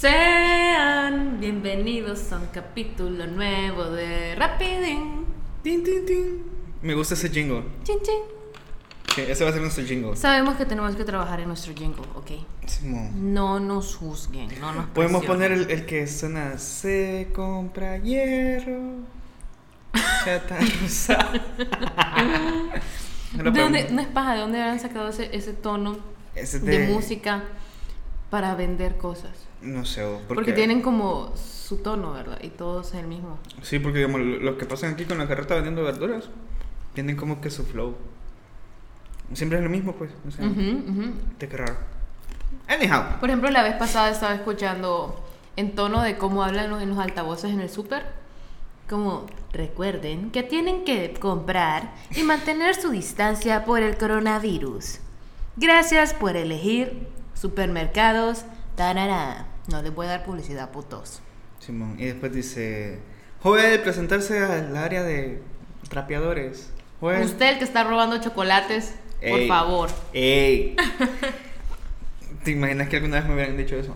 Sean bienvenidos a un capítulo nuevo de Rapidín. Tin, tin, tin. Me gusta ese jingle. Chin, chin. Sí, ese va a ser nuestro jingle. Sabemos que tenemos que trabajar en nuestro jingle, ¿ok? Simón. No nos juzguen, no nos Podemos presionen. poner el, el que suena Se compra hierro. Chata rosa. No ¿De dónde, no es paja, ¿de dónde habrán sacado ese, ese tono Ese de... de- música para vender cosas? No sé, Porque, porque, tienen como su tono, ¿verdad? Y todos el mismo. Sí, porque digamos, lo- los que pasan aquí con la carreta vendiendo verduras tienen como que su flow. Siempre es lo mismo, pues. O sea, Ujú, ujú. te qué raro. Anyhow. Por ejemplo, la vez pasada estaba escuchando en tono de cómo hablan los- en los altavoces en el súper. Como, recuerden que tienen que comprar y mantener su distancia por el coronavirus. Gracias por elegir supermercados. Tarara. No les voy a dar publicidad, putos. Simón. Y después dice: Joel, presentarse al área de trapeadores. Joel. Usted el que está robando chocolates, por favor. ¡Ey! ¿Te imaginas que alguna vez me hubieran dicho eso?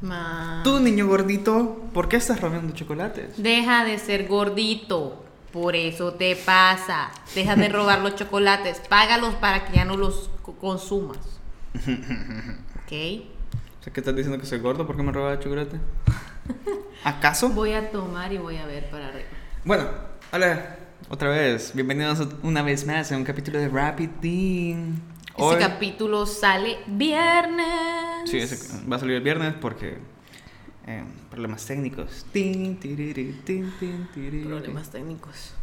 Ma- Tú, niño gordito, ¿por qué estás robando chocolates? Deja de ser gordito. Por eso te pasa. Deja de robar los chocolates. Págalos para que ya no los co- consumas. ¿Ok? O sea, ¿qué estás diciendo que soy gordo? ¿Por qué me robaba chocolate? ¿Acaso? Voy a tomar y voy a ver para arriba. Bueno, hola, otra vez. Bienvenidos una vez más a un capítulo de Rapid Teen. Este capítulo sale viernes. Sí, ese va a salir el viernes porque. eh, problemas técnicos. Tin, tiriri, tin, tin, tiriri. Problemas técnicos.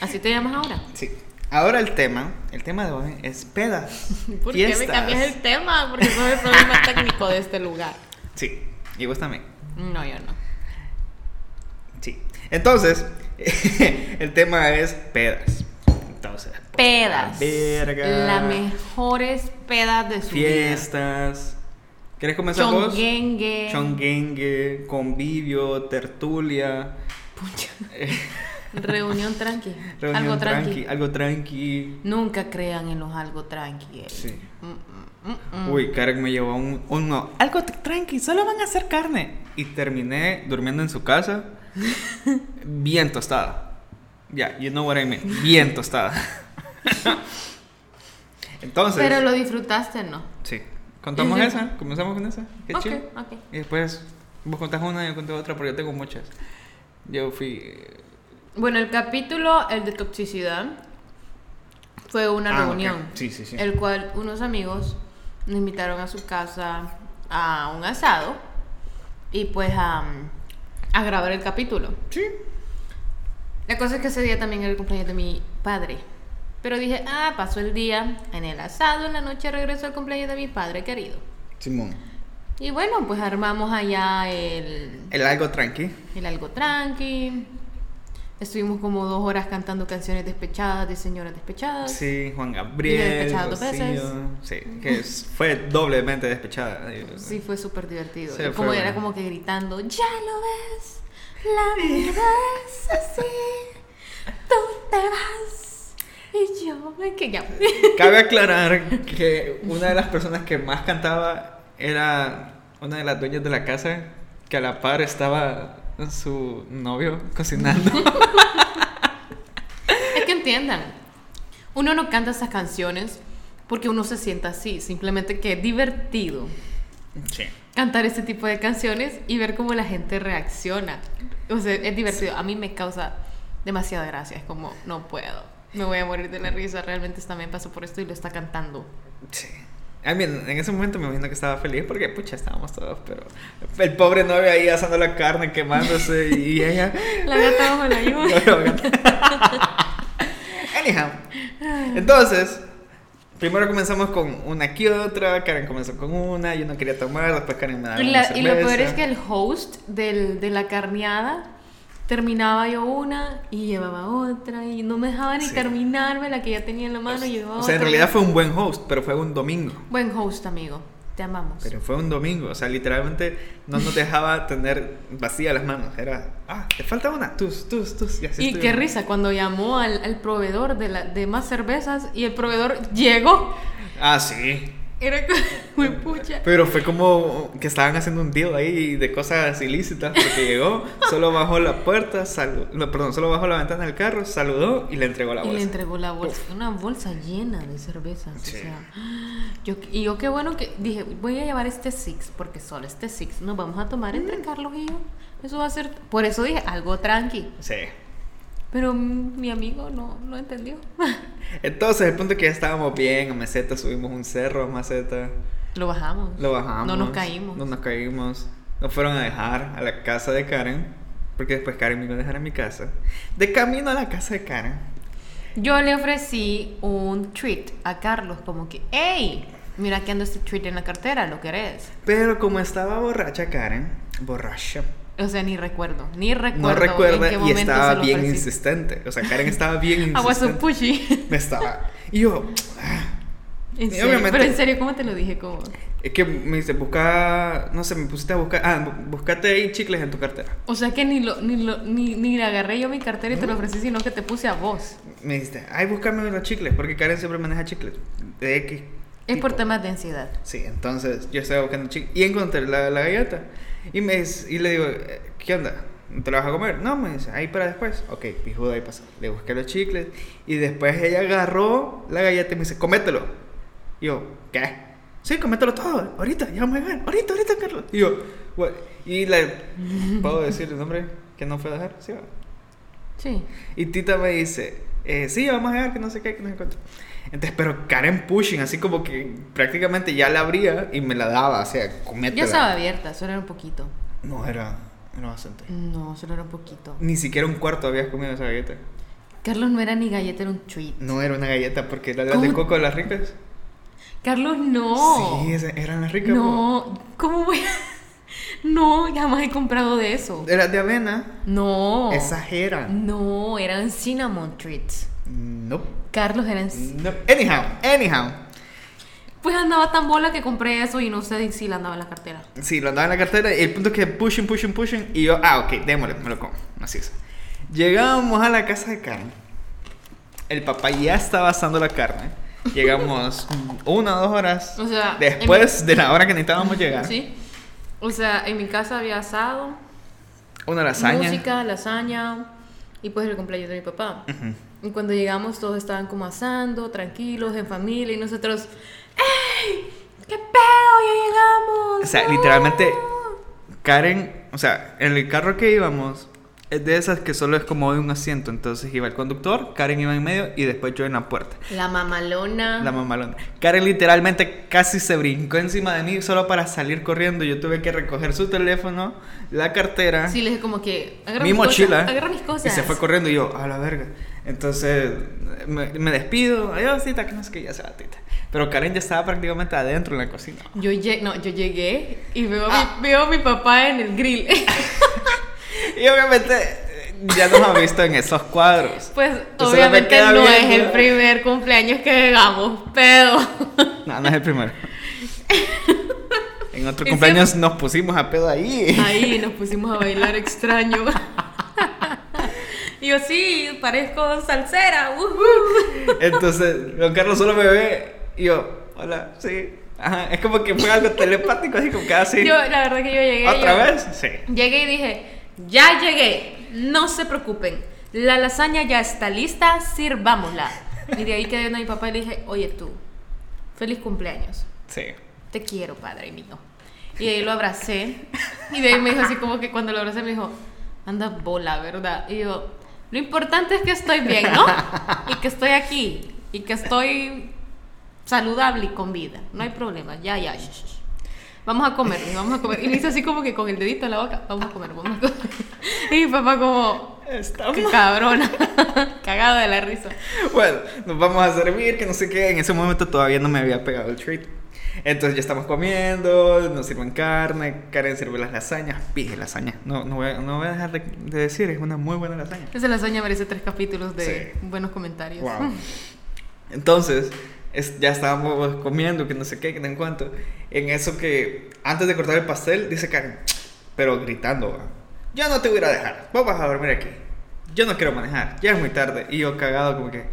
¿Así te llamas ahora? Sí. Ahora el tema, el tema de hoy es pedas. ¿Por qué me fiestas. cambias el tema? Porque soy el problema técnico de este lugar. Sí, y vos también. No, yo no. Sí. Entonces, el tema es pedas. Entonces, Pedas. verga. Las mejores pedas de su fiestas. ¿Quieres comenzar vos? Chonguengue. Chonguengue, convivio, tertulia, Pucha. Reunión tranqui. reunión algo tranqui. tranqui, algo tranqui. Nunca crean en los algo tranqui. eh. Sí. Mm, mm, mm. Uy, Karen me llevó a un, uno. Algo tranqui, solo van a hacer carne. Y terminé durmiendo en su casa, bien tostada. Ya, you know what I mean. Bien tostada. Entonces. Pero lo disfrutaste, ¿no? Sí. ¿Contamos esa? ¿Comenzamos con esa? Qué Ok, chido. ok. Y después vos contás una y yo conté otra porque yo tengo muchas. Yo fui. Bueno, el capítulo, el de toxicidad, fue una Ah, reunión. Sí, sí, sí. El cual unos amigos nos invitaron a su casa a un asado y pues a, a grabar el capítulo. Sí. La cosa es que ese día también era el cumpleaños de mi padre. Pero dije, ah, pasó el día en el asado, en la noche regreso al cumpleaños de mi padre querido. Simón. Y bueno, pues armamos allá el, El algo tranqui. el algo tranqui. Estuvimos como dos horas cantando canciones despechadas de señoras despechadas. Sí, Juan Gabriel. despechada dos veces. Sí, que fue doblemente despechada. Sí, fue súper divertido. Sí, Y fue como era bueno. como que gritando, ya lo ves, la vida es así, tú te vas y yo me que ya. Cabe aclarar que una de las personas que más cantaba era una de las dueñas de la casa, que a la par estaba su novio cocinando. Es que entiendan, uno no canta esas canciones porque uno se sienta así, simplemente que es divertido sí. cantar este tipo de canciones y ver cómo la gente reacciona. O sea, es divertido. A mí me causa demasiada gracia. Es como, no puedo. Me voy a morir de la risa. Realmente también pasó por esto y lo está cantando. Sí. I mean, en ese momento me imagino que estaba feliz porque, pucha, estábamos todos, pero el pobre novio ahí asando la carne, quemándose y ella... La gata bajo la lluvia. Anyhow. Entonces, primero comenzamos con una que otra, Karen comenzó con una, yo no quería tomar, después Karen me daba Y, una la- y lo peor es que el host del, de la carneada terminaba yo una y llevaba otra y no me dejaba ni Sí. terminarme la que ya tenía en la mano y llevaba O sea, en realidad fue un buen host, pero fue un domingo. Buen host, amigo. Te amamos. Pero fue un domingo, o sea, literalmente no nos dejaba tener vacías las manos. Era, ah, te falta una, tus, tus, tus. Y, así Y qué risa cuando llamó al, al proveedor de, la, de más cervezas y el proveedor llegó. Ah, sí. Era como, muy pucha. Pero fue como que estaban haciendo un deal ahí de cosas ilícitas porque llegó, solo bajó la puerta, saludó, no, perdón, solo bajó la ventana del carro, saludó y le entregó la Y bolsa. le entregó la bolsa, una bolsa llena de cervezas. Sí. O sea, yo, y yo qué bueno que dije, voy a llevar este Six, porque solo este Six nos vamos a tomar entre Carlos y yo. Eso va a ser, por eso dije, algo tranqui. Sí. Pero mi amigo no, no entendió. Entonces, el punto es que ya estábamos bien, a meseta, subimos un cerro a meseta, Lo bajamos. lo bajamos. No nos caímos. No nos caímos. Nos fueron a dejar a la casa de Karen, porque después Karen me iba a dejar a mi casa. De camino a la casa de Karen. Yo le ofrecí un treat a Carlos, como que, hey, mira que ando este treat en la cartera, ¿lo querés? Pero como estaba borracha Karen, borracha, O sea, ni recuerdo, ni recuerdo. no recuerda en qué y momento estaba se lo bien ofrecí. insistente. O sea, Karen estaba bien I was so insistente. pushy. Me estaba. Y yo, ah, En Y serio, obviamente- Pero en serio, ¿cómo te lo dije? Como... es que me dice, busca, no sé, me pusiste a buscar, ah, bu- buscate ahí chicles en tu cartera. O sea que ni lo, ni lo, ni, ni le agarré yo mi cartera y te lo ofrecí, sino que te puse a vos. Me dijiste, ay, búscame los chicles, porque Karen siempre maneja chicles. De X. Es por temas de ansiedad. Sí, entonces yo estaba buscando chicles y encontré la, la galleta. Y, me, y le digo, ¿qué onda? ¿Te la vas a comer? No, me dice, ahí para después. Ok, pijudo, ahí pasó. Le busqué los chicles y después ella agarró la galleta y me dice, comételo. Y yo, ¿qué? Sí, comételo todo, ahorita, ya vamos a llegar, ahorita, ahorita, Carlos. Y yo, "What?". y le, ¿puedo decir el nombre que no fue a dejar? Sí, va. Sí. Y Tita me dice, eh, sí, vamos a ver, que no sé qué, que no sé cuánto. Entonces, pero Karen pushing, así como que prácticamente ya la abría y me la daba, o sea, cométela. Ya estaba abierta, solo era un poquito. No, era, era bastante. No, solo era un poquito. Ni siquiera un cuarto habías comido esa galleta. Carlos no era ni galleta, era un treat. No era una galleta porque eran las de coco de las ricas. Carlos, no. Sí, eran las ricas. No, ¿cómo voy a.? No, jamás he comprado de eso. po. Eran de avena. No. Exageran. No, eran cinnamon treats. No. Carlos eran. No. Anyhow, anyhow. Pues andaba tan bola que compré eso y no sé si la andaba en la cartera. Sí, lo andaba en la cartera y el punto es que pushing, pushing, pushing. Y yo, ah, ok, démosle, me lo como. Así es. Llegamos a la casa de Karen. El papá ya estaba asando la carne. Llegamos una o dos horas O sea, después de la hora que necesitábamos llegar. Sí. O sea, en mi casa había asado, Una lasaña. música, lasaña y pues el cumpleaños de mi papá. Ujú. Y cuando llegamos todos estaban como asando, tranquilos, en familia y nosotros, ¡Ey! ¿Qué pedo? Ya llegamos. O sea, ¡No!". literalmente, Karen, o sea, en el carro que íbamos, es de esas que solo es como de un asiento. Entonces iba el conductor, Karen iba en medio y después yo en la puerta. La mamalona. La mamalona. Karen literalmente casi se brincó encima de mí solo para salir corriendo. Yo tuve que recoger su teléfono, la cartera, Sí, le dije como que, agarra mi mis cosas, mochila. agarra mis cosas. Y se fue corriendo y yo, a la verga. Entonces me, me despido. Adiós, tita, que no sé qué, ya se va, tita. Pero Karen ya estaba prácticamente adentro en la cocina. Yo, lle- no, yo llegué y veo, a Ah. mi, veo a mi papá en el grill. Y obviamente ya nos ha visto en esos cuadros. Pues Entonces, me obviamente no es viendo. el primer cumpleaños que llegamos, pero No, no es el primero. En otro cumpleaños nos pusimos a pedo ahí. ahí nos pusimos a bailar extraño. Y yo sí, parezco salsera. ujú. Entonces, Don Carlos solo me ve y yo, hola, sí. Ajá, es como que fue algo telepático, así como que así. Yo, la verdad que yo llegué. ¿Otra yo- vez? Sí. Llegué y dije, ya llegué, no se preocupen, la lasaña ya está lista, sirvámosla. Y de ahí quedé a mi papá y le dije, oye tú, feliz cumpleaños, Sí. te quiero, padre mío. Y de ahí lo abracé. Y de ahí me dijo así como que cuando lo abracé me dijo, anda bola, ¿verdad? Y yo, lo importante es que estoy bien, ¿no? Y que estoy aquí. Y que estoy saludable y con vida. No hay problema. Ya, ya. Vamos a comer, vamos a comer. Y me hizo así como que con el dedito en la boca, vamos a comer, vamos a comer. Y mi papá como, Estamos. qué cabrona, cagado de la risa. Bueno, nos vamos a servir, que no sé qué. En ese momento todavía no me había pegado el treat. Entonces ya estamos comiendo, nos sirven carne, Karen sirve las lasañas, pije lasaña. No, no, voy a, no voy a dejar de, de decir, es una muy buena lasaña. Esa lasaña merece tres capítulos de Sí. buenos comentarios. Wow. Entonces, es- ya estábamos comiendo, que no sé qué, que no en cuánto. En eso que, antes de cortar el pastel, dice Karen, pero gritando, yo no te voy a dejar, vos vas a dormir aquí. Yo no quiero manejar, ya es muy tarde. Y yo cagado como que,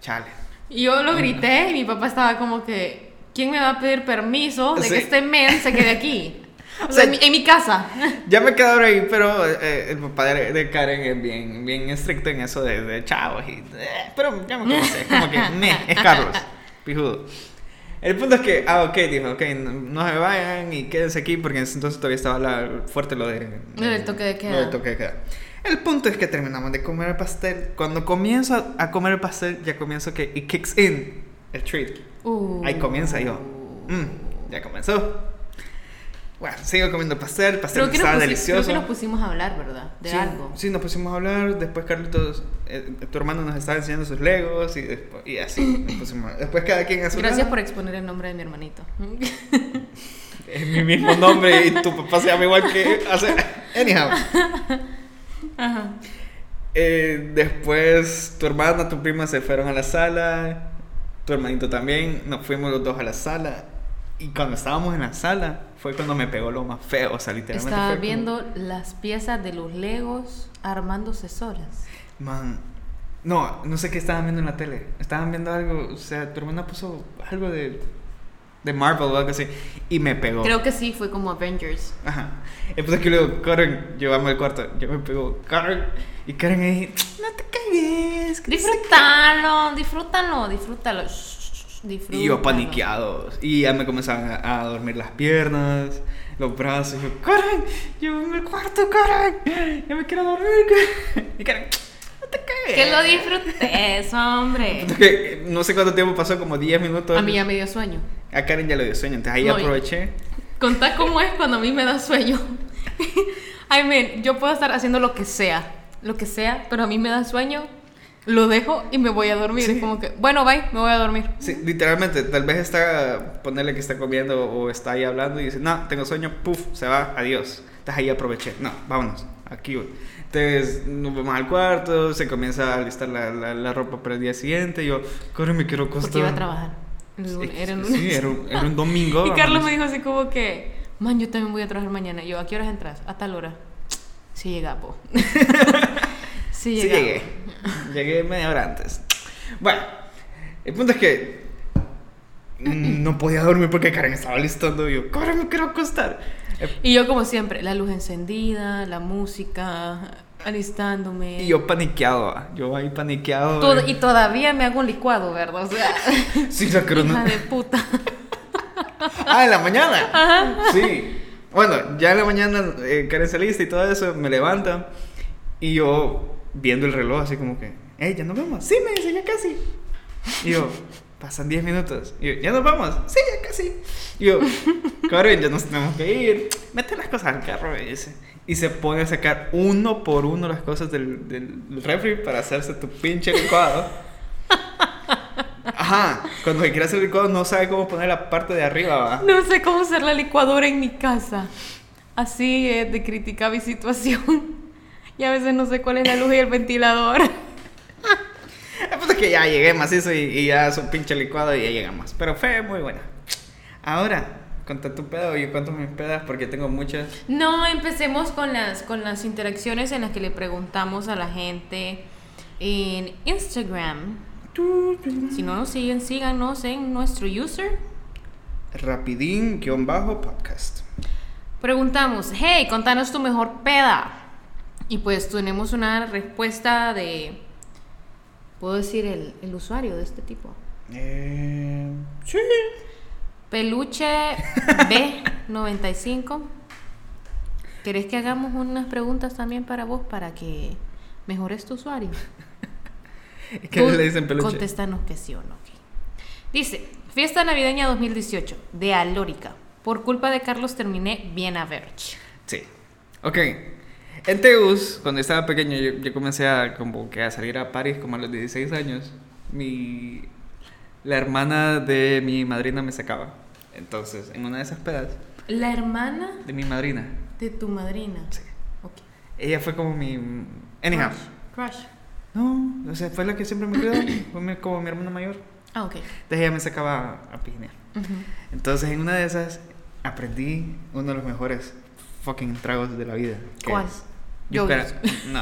chale. Y yo lo grité y mi papá estaba como que, ¿quién me va a pedir permiso de Sí. que este men se quede aquí? O O sea, en, mi, en mi casa. Ya me quedo ahí, pero eh, el papá de, de Karen es bien, bien estricto en eso de, de chavos. Y, eh, pero ya me conoce, es como que, meh, es Carlos, pijudo. El punto es que, ah, ok, dijo, ok, no, no se vayan y quédense aquí porque en ese entonces todavía estaba la, fuerte lo de... Lo del toque de queda. Lo del toque de queda. El punto es que terminamos de comer el pastel. Cuando comienzo a comer el pastel, ya comienzo que, it kicks in el treat. Uh. Ahí comienza yo. Mm, ya comenzó. Bueno, sigo comiendo pastel, el pastel que, estaba delicioso. creo que nos pusimos a hablar, ¿verdad? De sí, algo. Sí, nos pusimos a hablar. Después Carlitos, eh, tu hermano nos estaba enseñando sus legos y, después, y así. nos pusimos a- Después cada quien a su Gracias lado. por exponer el nombre de mi hermanito. Es mi mismo nombre y tu papá se llama igual que... Sea, anyhow. Ajá. Eh, después tu hermana, tu prima se fueron a la sala. Tu hermanito también. Nos fuimos los dos a la sala. Y cuando estábamos en la sala, fue cuando me pegó lo más feo. O sea, literalmente. Estaba fue como- viendo las piezas de los legos armándose solas. Man. No, no sé qué estaban viendo en la tele. Estaban viendo algo. O sea, tu hermana puso algo de. De Marvel o algo así. Y me pegó. Creo que sí, fue como Avengers. Ajá. Entonces que luego, Karen, llevamos al cuarto. Yo me pegó. Karen. Y Karen ahí. No te cagues. Disfrútalo, disfrútalo, disfrútalo. Y yo disfrútalo. paniqueado. Y ya me comenzaban a, a dormir las piernas, los brazos. Y yo, Karen, llévame al cuarto, Karen. Ya me quiero dormir. Karen". Y Karen, no te cagues. Que lo disfrutes, hombre. Entonces, no sé cuánto tiempo pasó, como 10 minutos. A mí ya me dio sueño. A Karen ya le dio sueño, entonces ahí No, aproveché. Contá cómo es cuando a mí me da sueño. Ay, men, yo puedo estar haciendo lo que sea, lo que sea, pero a mí me da sueño, lo dejo y me voy a dormir. Sí. Es como que, bueno, bye, me voy a dormir. Sí, literalmente, tal vez está, ponerle que está comiendo o está ahí hablando y dice, no, tengo sueño, puf, se va, adiós. Entonces ahí aproveché, no, vámonos, aquí voy. Entonces nos vamos al cuarto, se comienza a listar la, la, la ropa para el día siguiente. Yo, corre, me quiero acostar. Porque iba a trabajar. Era un sí, era un, era un domingo. Y Carlos vámonos. me dijo así como que, man, yo también voy a trabajar mañana. Y yo, ¿a qué horas entras? A tal hora. Sí llega, po. sí Sí, llega. llegué. Llegué media hora antes. Bueno, el punto es que no podía dormir porque Karen estaba listando. Y yo, corre, me quiero acostar. Eh, Y yo como siempre, la luz encendida, la música, alistándome. Y yo paniqueado, ah, yo ahí paniqueado. Todo- eh. y todavía me hago un licuado, ¿verdad? O sea, Sí, la creo, hija de puta. Ah, en la mañana. Sí. Bueno, ya en la mañana eh, Karen se lista y todo eso, me levanta. Y yo viendo el reloj, así como que, hey, ya nos vemos. Sí, me dice, ya casi. Y yo, pasan 10 minutos. Y yo, ya nos vamos. Sí, ya casi. Y yo, Karen, ya nos tenemos que ir. Mete las cosas al carro, me dice. Y se pone a sacar uno por uno las cosas del, del refri para hacerse tu pinche licuado. Ajá, cuando se quiere hacer licuado no sabe cómo poner la parte de arriba, ¿va? No sé cómo usar la licuadora en mi casa. Así es de crítica mi situación. Y a veces no sé cuál es la luz y el ventilador. El punto es que ya llegué macizo y, y ya su pinche licuado y ya llegamos. Pero fue muy buena. Ahora, conta tu pedo, yo cuento mis pedas porque tengo muchas. No, empecemos con las, con las interacciones en las que le preguntamos a la gente en Instagram. Si no nos siguen, síganos en nuestro user. Rapidín-podcast. Preguntamos, hey, contanos tu mejor peda. Y pues tenemos una respuesta de, puedo decir, el, el usuario de este tipo. Eh, sí. Peluche B95. ¿Querés que hagamos unas preguntas también para vos para que mejores tu usuario? ¿Qué Tú le dicen peluche? Contéstanos que sí o no. ok. Dice, fiesta navideña 2018 de Alórica. Por culpa de Carlos terminé bien a Verge. Sí. Ok. En Teus, cuando estaba pequeño, yo, yo comencé a, como que a salir a París como a los 16 años. Mi, la hermana de mi madrina me sacaba. Entonces, en una de esas pedas, La hermana de mi madrina, de tu madrina. Sí. Ok. ella fue como mi... Anyhow. Crush. Crush. No, o sea, fue la que siempre me cuidó. Fue mi- como mi hermana mayor. Ah, ok. Entonces ella me sacaba a pijinear. Ujú. Entonces, en una de esas, aprendí uno de los mejores fucking tragos de la vida. que ¿Cuál? es Yogues. Yuscara- No,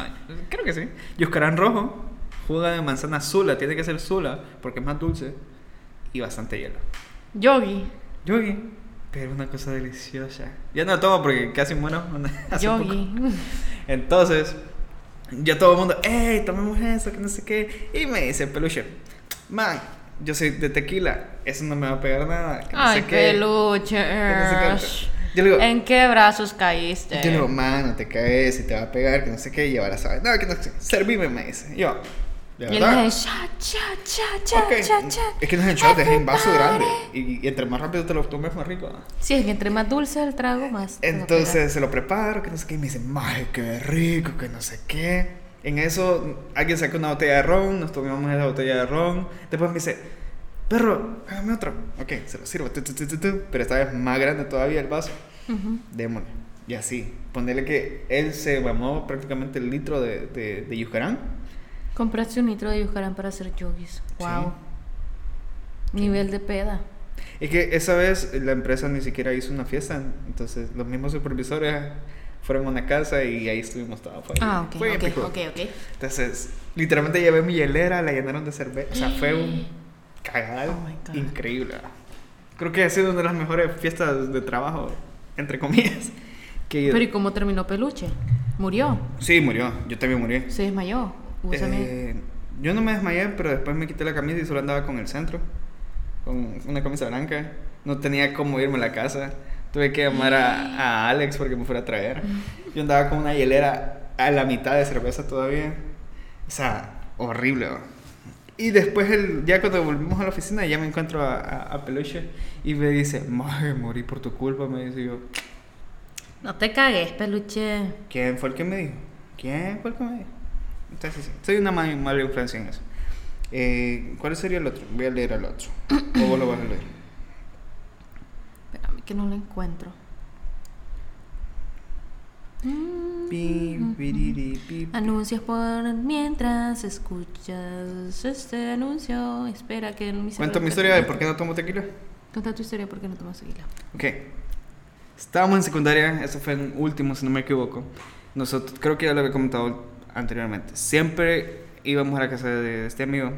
creo que sí. Yuscarán rojo, jugo de manzana Zula, tiene que ser Zula porque es más dulce y bastante hielo. Yogi. Yogi. Pero una cosa deliciosa. Ya no lo tomo porque casi muero poco. Yogi. Entonces, ya todo el mundo, hey, tomemos eso, que no sé qué. Y me dice peluche, man, yo soy de tequila, eso no me va a pegar nada. Que no Ay, sé peluche. que no sé qué". Yo le digo, ¿En qué brazos caíste? yo le digo, man, no te caes y te va a pegar, que no sé qué, y ahora sabes. No, que no sé, servime, me dice. Yo, de Y él verdad. dice, cha, cha, cha, cha, Ok, cha, cha. Es que no es en shot, es en vaso grande. Y, y entre más rápido te lo tomes, más rico. Sí, es que entre más dulce el trago, más. Entonces se lo preparo, que no sé qué, y me dice, maje, qué rico, que no sé qué. En eso, alguien saca una botella de ron, nos tomamos esa botella de ron. Después me dice, perro, hágame otro. Ok, se lo sirvo, tu, tu, tu, pero esta vez más grande todavía el vaso. pegar. Ujú. Démosle. Y así, ponerle que él se mamó prácticamente el litro de, de, de Yucarán. Compraste un litro de Yucarán para hacer yogis. Wow. Nivel de peda. Es que esa vez la empresa ni siquiera hizo una fiesta, entonces los mismos supervisores fueron a una casa y ahí estuvimos todos. Fue, Ah, ok, fue ok, épico. ok, ok. Entonces, literalmente llevé mi hielera, la llenaron de cerveza. O sea, fue un cagadal Oh increíble. Creo que ha sido una de las mejores fiestas de trabajo, entre comillas, que. Pero ¿y cómo terminó Peluche? ¿Murió? Sí, murió. Yo también morí. ¿Se desmayó? Eh, yo no me desmayé, pero después me quité la camisa y solo andaba con el centro. Con una camisa blanca. No tenía cómo irme a la casa. Tuve que llamar a, a Alex porque me fuera a traer. Yo andaba con una hielera a la mitad de cerveza todavía. O sea, horrible. ¿no? Y después, el, ya cuando volvimos a la oficina, ya me encuentro a, a, a Peluche y me dice, Maje, morí por tu culpa. Me dice yo, No te cagues, Peluche. ¿quién fue el que me dijo? ¿Quién fue el que me dijo? Entonces, sí, soy una ma- mala influencia en eso. Eh, ¿Cuál sería el otro? Voy a leer el otro. o vos lo vas a leer. Espérame que no lo encuentro. Pi. Anuncios por mientras escuchas este anuncio. Espera que mi Cuento mi historia de por qué no tomo tequila. Cuenta tu historia por qué no tomas tequila. Ok. Estábamos en secundaria, eso fue en último, si no me equivoco. Nosotros, creo que ya lo había comentado anteriormente. Siempre íbamos a la casa de este amigo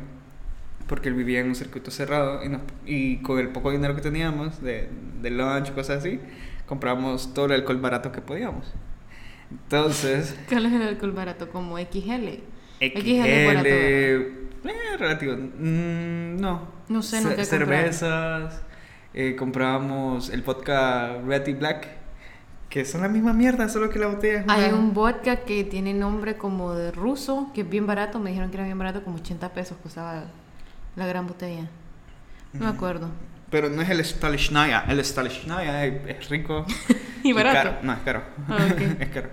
porque él vivía en un circuito cerrado y, nos- y con el poco dinero que teníamos de, de lunch, cosas así, comprábamos todo el alcohol barato que podíamos. Entonces, ¿Cuál es el alcohol barato? Como XL. XL, es barato. eh, relativo, mm, no. No sé, comprado. Cervezas, eh, comprábamos el vodka Red y Black, que son la misma mierda, solo que la botella es Hay una- un vodka que tiene nombre como de ruso, que es bien barato. Me dijeron que era bien barato, como 80 pesos costaba la gran botella. No me acuerdo. Pero no es el Stalichnaya, el Stalichnaya es, rico Y barato. caro. No, es caro. Ah, ok. es caro.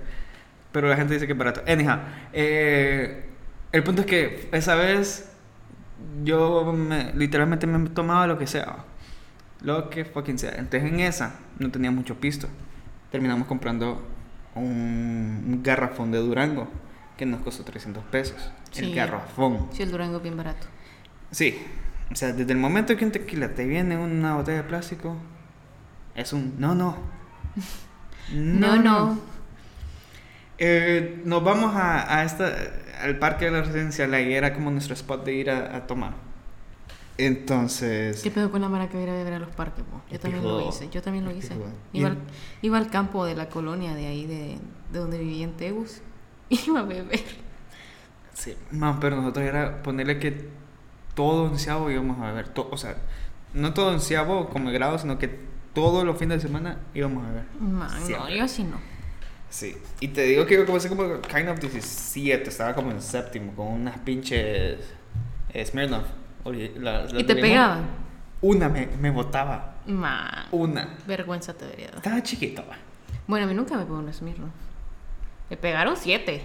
Pero la gente dice que es barato. Anyhow, eh, el punto es que esa vez yo me- literalmente me tomaba lo que sea. Lo que fucking sea. Entonces en esa no tenía mucho pisto. Terminamos comprando un, un garrafón de Durango que nos costó 300 pesos. El garrafón. Sí, el Durango es bien barato. Sí. O sea, desde el momento que un tequila te viene en una botella de plástico, es un no, no. No, no. Eh, nos vamos a, a esta, al parque de la residencia, la era como nuestro spot de ir a, a tomar. Entonces, ¿Qué pedo con la mara que va a ir a beber a los parques? po? Yo también pijudo. lo hice, yo también lo hice. Iba al, iba al campo de la colonia de ahí, de, de donde vivía en Tegus. Iba a beber. sí, man, pero nosotros era ponerle que todo onceavo íbamos a beber. to- o sea, no todo onceavo como grado, sino que todos los fines de semana íbamos a beber. Man, no, yo así no. Sí, y te digo que yo comencé como kind of 17, estaba como en séptimo, con unas pinches Smirnoff. Oye, la- las ¿Y te pegaban? Una me, me botaba, Man, una. vergüenza te debería dar. Estaba chiquito, va. Bueno, a mí nunca me pegó un Smirnoff. Me pegaron siete.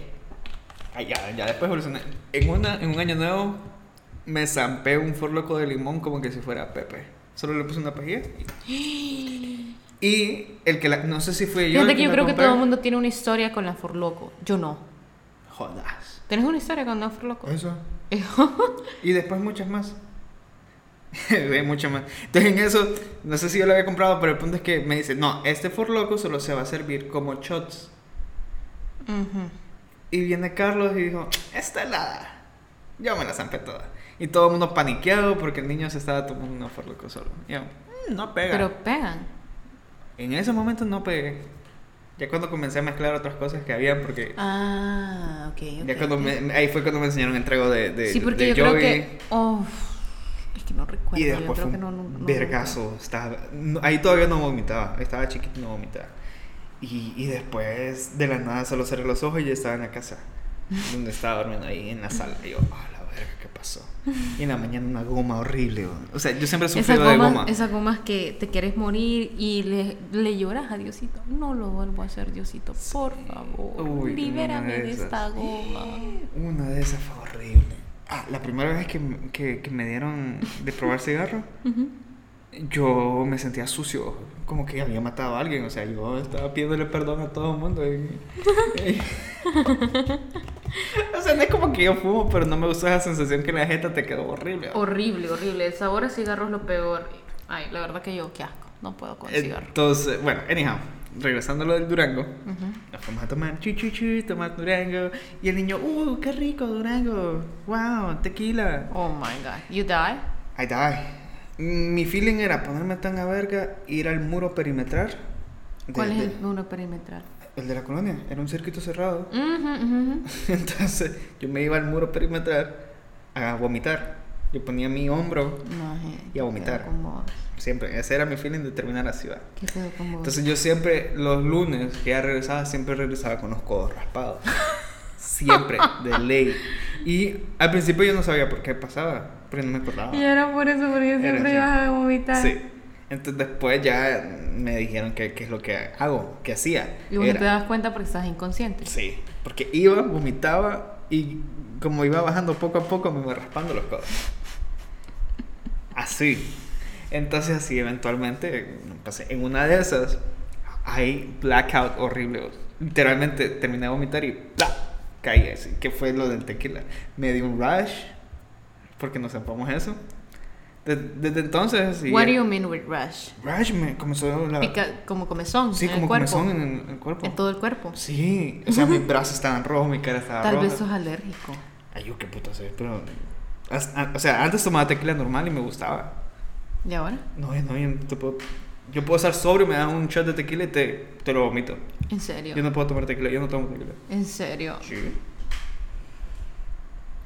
Ah, ya, ya después evolucioné. En, una, en un año nuevo me zampé un forloco de limón como que si fuera Pepe. Solo le puse una pajilla. Y, y el que la, no sé si fue yo. Fíjate que yo la creo que todo el mundo tiene una historia con la Forloco. Yo no. Jodas. ¿Tenés una historia con la Forloco? Eso. Y después muchas más. Ve muchas más. Entonces en eso, no sé si yo lo había comprado, pero el punto es que me dice, no, este For Loco solo se va a servir como shots. Ujú. Y viene Carlos y dijo, esta helada. Yo me la zampé toda. Y todo el mundo paniqueado porque el niño se estaba tomando una For Loco solo. Y yo, no pega. Pero pegan. En ese momento no pegué. Ya cuando comencé a mezclar otras cosas que había, porque Ah, ok, ok. ya cuando me- ahí fue cuando me enseñaron el trago de, de, Sí, porque de yo creo que. Oh, es que no recuerdo. Y yo después creo fue que no, vergazo. Estaba, ahí todavía no vomitaba. Estaba chiquito y no vomitaba. Y, y después, de la nada, solo cerré los ojos y ya estaba en la casa. donde estaba durmiendo ahí en la sala. Y yo, la verga, ¿qué pasó? Y en la mañana una goma horrible. O sea, yo siempre he sufrido de gomas, goma. esas gomas que te quieres morir y le, le lloras a Diosito. No lo vuelvo a hacer, Diosito. Por favor. Uy, libérame de de esta goma. Una de esas fue horrible. Ah, la primera vez que, que, que me dieron de probar cigarro, Ujú. Yo me sentía sucio, como que había matado a alguien, o sea, yo estaba pidiéndole perdón a todo el mundo. y- y- o sea, no es como que yo fumo, pero no me gusta esa sensación que la jeta te quedó horrible. Horrible, horrible. El sabor a cigarro es lo peor. Ay, la verdad que yo, qué asco. No puedo con cigarro. Entonces, bueno, anyhow, regresando a lo del Durango, Ujú. nos fuimos a tomar chu chu chu, tomar Durango, y el niño, uh, qué rico Durango, wow, tequila. Oh my god. You die? I die. Mi feeling era ponerme tan a verga, ir al muro perimetral. de- ¿Cuál es de- el muro perimetral? el de la colonia, era un circuito cerrado. Ujú. Entonces yo me iba al muro perimetral a vomitar. Yo ponía mi hombro, No, Y a vomitar. siempre, ese era mi feeling de terminar la ciudad. Entonces yo siempre, los lunes que ya regresaba, siempre regresaba con los codos raspados. Siempre, de ley. Y al principio yo no sabía por qué pasaba, porque no me acordaba. Y era por eso, porque siempre ibas a vomitar. Sí. Entonces después ya me dijeron que qué es lo que hago, que hacía. Y vos no te das cuenta porque estás inconsciente. Sí, porque iba, vomitaba y como iba bajando poco a poco me iba raspando los codos. Así. Entonces así eventualmente, pasé. en una de esas, hay blackout horrible. Literalmente terminé de vomitar y ¡plá! caí así. ¿Qué fue lo del tequila? Me dio un rush, porque nos zapamos eso. De- desde entonces, así, What do you mean with rush? rush me comenzó la... Pica, como comezón sí, en como el comezón en el, el cuerpo. En todo el cuerpo. Sí, o sea, mis brazos estaban rojos, mi cara estaba Tal roja. vez sos alérgico. Ay, yo qué puta sé, pero. O sea, antes tomaba tequila normal y me gustaba. ¿Y ahora? No, no, yo no te puedo. Yo puedo estar sobrio, me dan un shot de tequila y te, te lo vomito. ¿En serio? Yo no puedo tomar tequila, yo no tomo tequila. ¿En serio? Sí.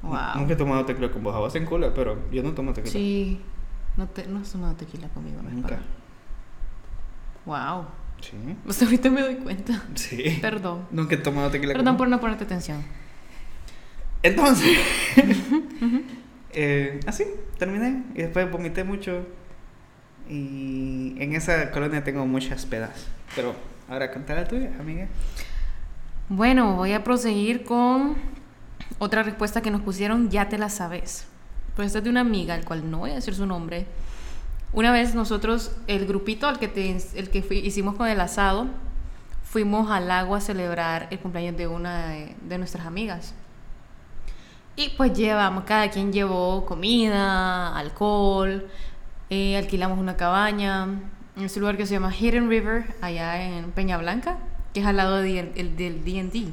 Wow. Nunca he tomado tequila con vos, a vos en cola, pero yo no tomo tequila. Sí. No, te, no has tomado tequila conmigo, ¿no? Nunca. Wow. Sí. Hasta ahorita me doy cuenta. Sí. Perdón. Nunca he tomado tequila Perdón por no ponerte atención. Entonces. eh, así, terminé. Y después vomité mucho. Y en esa colonia tengo muchas pedas. Pero ahora contá la tuya, amiga. Bueno, voy a proseguir con otra respuesta que nos pusieron, ya te la sabes. Pues esta es de una amiga, al cual no voy a decir su nombre. Una vez nosotros, el grupito al que, te- el que fui- hicimos con el asado, fuimos al lago a celebrar el cumpleaños de una de, de nuestras amigas. Y pues llevamos, cada quien llevó comida, alcohol, eh, alquilamos una cabaña en este lugar que se llama Hidden River, allá en Peña Blanca, que es al lado de- el- del D&D.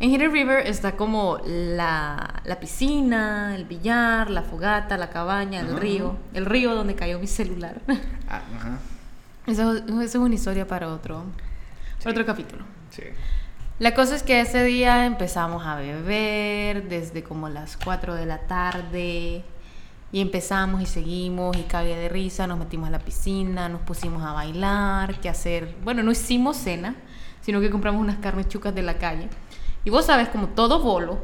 En Hidden River está como la, la piscina, el billar, la fogata, la cabaña, el Ajá. río, el río donde cayó mi celular. Ah, ajá. Eso, eso es una historia para otro, para otro capítulo. Sí. La cosa es que ese día empezamos a beber desde como las 4 de la tarde y empezamos y seguimos y cagué de risa, nos metimos a la piscina, nos pusimos a bailar, que hacer, bueno, no hicimos cena, sino que compramos unas carnes chucas de la calle. Y vos sabes, como todo bolo,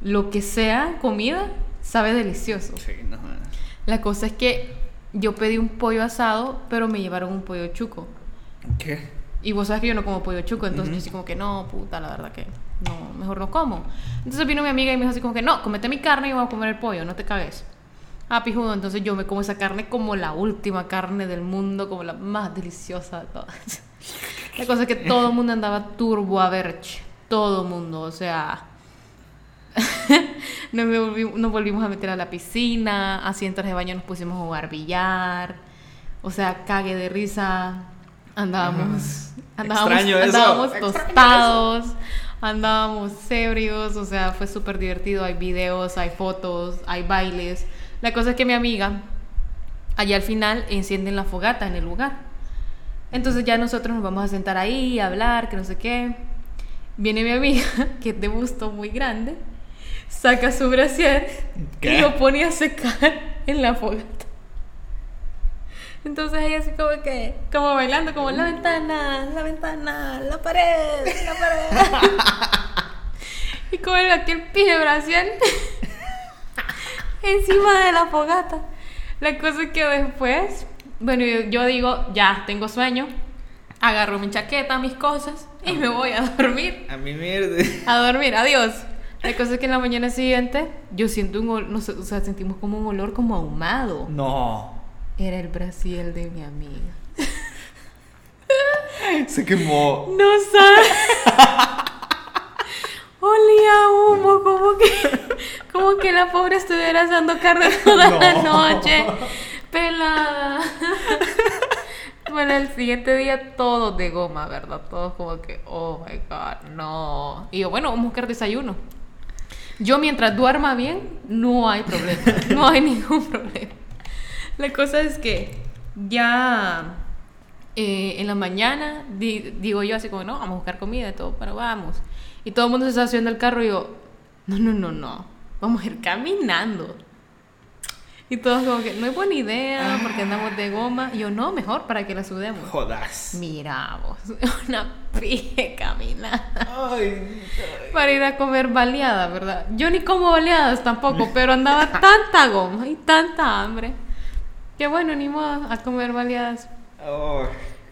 lo que sea comida sabe delicioso. Sí, no. La cosa es que yo pedí un pollo asado, pero me llevaron un pollo chuco. ¿Qué? Y vos sabes que yo no como pollo chuco, entonces Ujú. yo así como que no, puta, la verdad que no, mejor no como. Entonces vino mi amiga y me dijo así como que no, comete mi carne y voy a comer el pollo, no te cagues. Ah, pijudo, entonces yo me como esa carne como la última carne del mundo, como la más deliciosa de todas. La cosa es que todo el mundo andaba turbo a ver, todo el mundo, o sea... nos, volvimos, nos volvimos a meter a la piscina, así en traje de baño nos pusimos a jugar billar, o sea, cague de risa, andábamos, andábamos, Extraño eso, andábamos extraño tostados, andábamos ebrios, o sea, fue súper divertido, hay videos, hay fotos, hay bailes. La cosa es que mi amiga allá al final encienden la fogata en el lugar. Entonces ya nosotros nos vamos a sentar ahí, a hablar, que no sé qué. Viene mi amiga, que es de busto muy grande, saca su brasier ¿Qué? y lo pone a secar en la fogata. Entonces ella así como que, como bailando, como la ventana, la ventana, la pared, la pared. y como el aquel pije brasier encima de la fogata. La cosa es que después, bueno, yo digo, ya, tengo sueño, agarro mi chaqueta, mis cosas y me voy a dormir. A mi mierda. A dormir, adiós. La cosa es que en la mañana siguiente yo siento un olor, no sé, o sea, sentimos como un olor como ahumado. No. Era el Brasil de mi amiga. Se quemó. No sabes. Olía a humo, como que, como que la pobre estuviera haciendo carne toda la No. noche. Pelada. Bueno, el siguiente día todos de goma, ¿verdad? Todos como que, oh my god, no. Y yo, bueno, vamos a buscar desayuno. Yo mientras duerma bien, no hay problema. No hay ningún problema. La cosa es que ya eh, en la mañana di- digo yo así como, no, vamos a buscar comida y todo, pero vamos. Y todo el mundo se está subiendo al carro y yo, no, no, no, no, vamos a ir caminando. Y todos como que, no es buena idea porque andamos de goma. Y yo, no, mejor para que la sudemos. Jodas. Mira vos, una pije caminada. Ay. Para ir a comer baleada, ¿verdad? Yo ni como baleadas tampoco, pero andaba tanta goma y tanta hambre. Que bueno, ni modo a comer baleadas. Oh.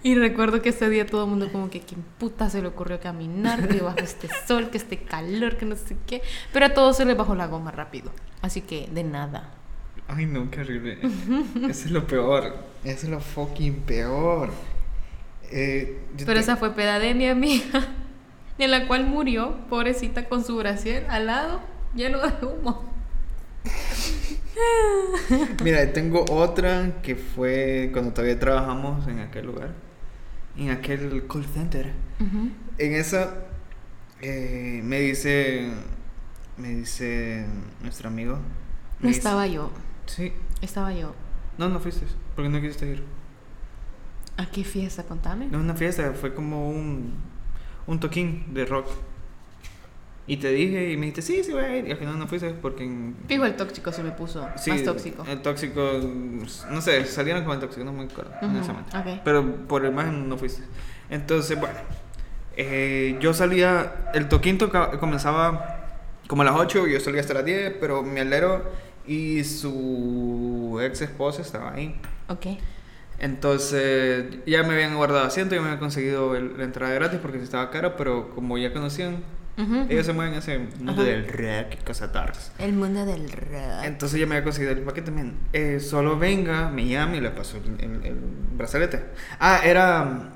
Y recuerdo que ese día todo el mundo como que quién puta se le ocurrió caminar, que bajo este sol, que este calor, que no sé qué. Pero a todos se les bajó la goma rápido. Así que de nada. Ay, no, qué horrible. Eso es lo peor. Eso es lo fucking peor. Eh, Pero te- esa fue peda de mi amiga, en la cual murió, pobrecita, con su brasier al lado, lleno de humo. Mira, tengo otra que fue cuando todavía trabajamos en aquel lugar. En aquel call center. En esa eh, me dice. Me dice nuestro amigo. No dice- estaba yo, Sí. estaba yo. No, no fuiste. Porque no quisiste ir. ¿A qué fiesta? Contame. No es una fiesta, fue como un, un toquín de rock. Y te dije y me dijiste, sí, sí voy a ir. Y al final no fuiste porque... en- Fijo, el tóxico se me puso Sí, más tóxico. El tóxico, no sé, salieron con el tóxico, no me acuerdo, Ujú, honestamente. ok. Pero por el imagen no fuiste. Entonces, bueno, eh, yo salía, el toquín toca- comenzaba como a las 8, yo salía hasta las 10, pero mi alero y su ex esposa estaban ahí. Ok. Entonces, ya me habían guardado asiento, ya me habían conseguido el- la entrada gratis porque estaba cara, pero como ya conocían, ellos se mueven en ese mundo Ajá. del rock y cosas darks. El mundo del rock. Entonces ya me había conseguido el paquete también. Eh, solo venga, me llama y le paso el, el- el brazalete. Ah, era mm,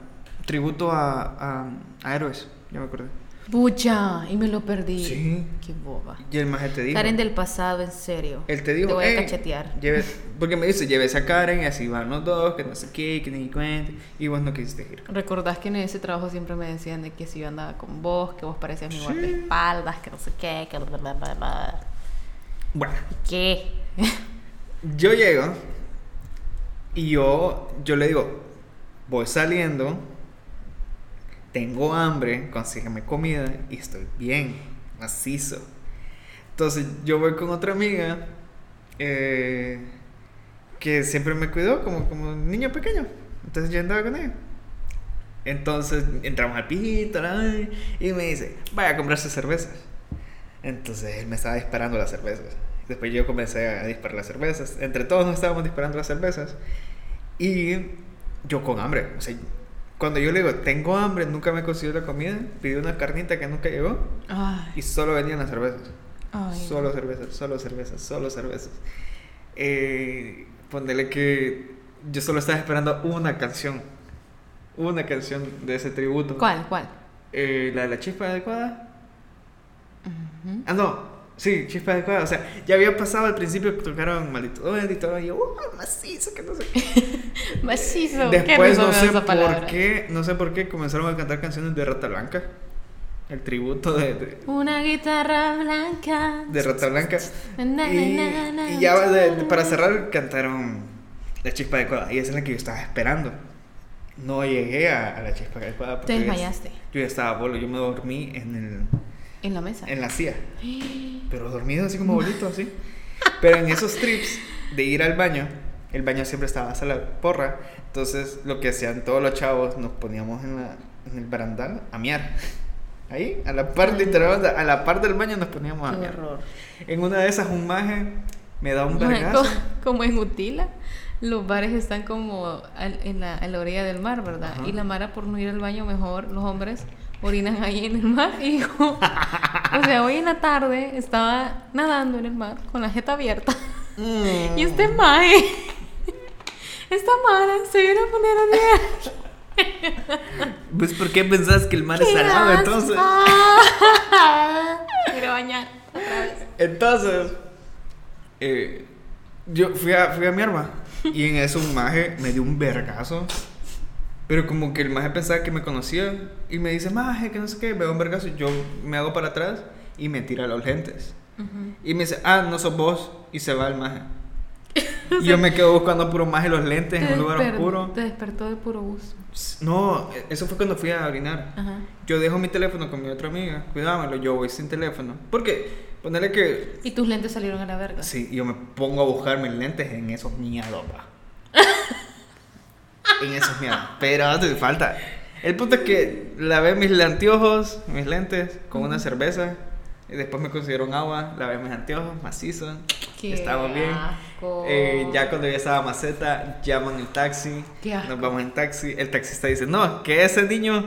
tributo a, a, a héroes, ya me acordé. Pucha, y me lo perdí. Sí. Qué boba. Y el maje te dijo. Karen del pasado, en serio. Él te dijo, Te voy a "Ey, cachetear. lleve-" porque me dice, llévese a Karen y así van los dos, que no sé qué, que ni cuenta. Y vos no quisiste ir. ¿Recordás que en ese trabajo siempre me decían de que si yo andaba con vos, que vos parecías mi Sí. guardaespaldas, que no sé qué, que bla, bla, bla, bla? Bueno, ¿Qué? yo llego y yo, yo le digo, voy saliendo, tengo hambre, consígueme comida y estoy bien, macizo. Entonces yo voy con otra amiga eh, que siempre me cuidó como, como un niño pequeño. Entonces yo andaba con ella. Entonces entramos al pijito ¿no? y me dice, vaya a comprarse cervezas. Entonces él me estaba disparando las cervezas. Después yo comencé a disparar las cervezas. Entre todos nos estábamos disparando las cervezas. Y yo con hambre. O sea, cuando yo le digo, tengo hambre, nunca me consiguió la comida, pidió una carnita que nunca llegó Ay, y solo venían las cervezas. ay. Solo cervezas, solo cervezas, solo cervezas. Eh, que yo solo estaba esperando una canción. Una canción de ese tributo. ¿Cuál? ¿Cuál? Eh, la de la chispa adecuada. Ujú. Ah, no. Sí, chispa adecuada. O sea, ya había pasado al principio que tocaron Maldito Duende y todo. Y yo, ¡uh, macizo! Que no sé qué. Macizo. Después no sé por palabra. qué, no sé por qué comenzaron a cantar canciones de Rata Blanca. El tributo de, de, Una guitarra blanca. de Rata Blanca. Na, Y, na, na, y ya de- para cerrar cantaron La chispa adecuada. Y esa es la que yo estaba esperando. No llegué a, a la chispa adecuada. Te desmayaste. Yo ya estaba bolo. Yo me dormí en, En la mesa. en la silla. Pero dormido así como bolito, así. Pero en esos trips de ir al baño, el baño siempre estaba hasta la porra. Entonces, lo que hacían todos los chavos, nos poníamos en, la, en el barandal a miar. Ahí, a la par, literal, a la par del baño nos poníamos a Qué miar. horror. En una de esas, un maje me da un vergazo. co- Como en Utila, los bares están como al- en, la, en la orilla del mar, ¿verdad? Ajá. Y la Mara, por no ir al baño, mejor los hombres orinan ahí en el mar. Y o sea, hoy en la tarde estaba nadando en el mar con la jeta abierta. Mm. Y este mae, esta Mara se viene a poner a leer. Pues, ¿por qué pensás que el mar es salado entonces? Quiero bañar otra vez. Entonces, eh, yo fui a, fui a mi arma y en eso un maje me dio un vergazo. Pero como que el maje pensaba que me conocía y me dice, maje, que no sé qué, da un vergazo. y Yo me hago para atrás y me tira los lentes. Y me dice, ah, no sos vos. Y se va el maje. Y yo me quedo buscando puro maje los lentes en un lugar oscuro. te despertó de puro gusto. No, eso fue cuando fui a orinar. Yo dejo mi teléfono con mi otra amiga, cuidámelo, yo voy sin teléfono. Porque, ponerle que Y tus lentes salieron a la verga. Sí, yo me pongo a buscar mis lentes en esos miedos, pa. En esos miedos. Pero te falta. El punto es que lavé mis anteojos, mis lentes, con una cerveza. Y después me consiguieron agua, lavé mis anteojos, macizo. Qué Estaba bien. asco. Eh, ya cuando ya estaba maceta, llaman el taxi. Nos vamos en taxi. El taxista dice: No, que ese niño